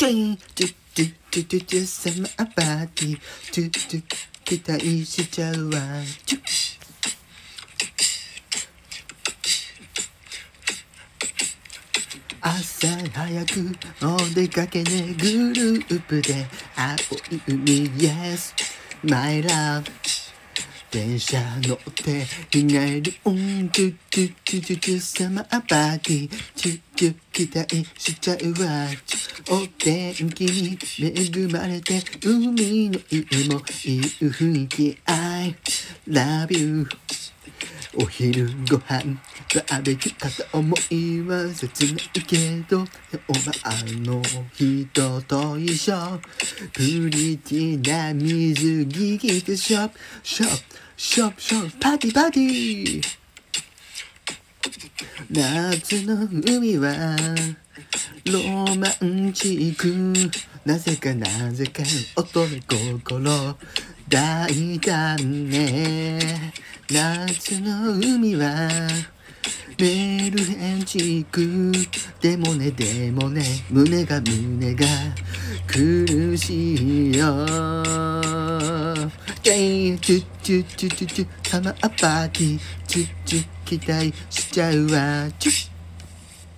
チュイチュチュチュチュチュサマーパーティーチュチュ期待しちゃうわチュ朝早くお出かけねグループで青い海 Yes my love 電車乗って日帰りうんキュキュキュキュキュサマーパーティーキュキュ期待しちゃうわお天気に恵まれて海の家もいい雰囲気 I love you お昼ご飯バーベキューかと思いは切ないけど今日はあの人と一緒。プリティな水着着てショップショップショップショップパティパティ夏の海はロマンチック。なぜかなぜか乙女心。大胆ね。夏の海はベルヘンチーク。でもねでもね胸が胸が苦しいよ。チュチュチュチュチュチュサマーパーティーチュチュ期待しちゃうわ。チュッ。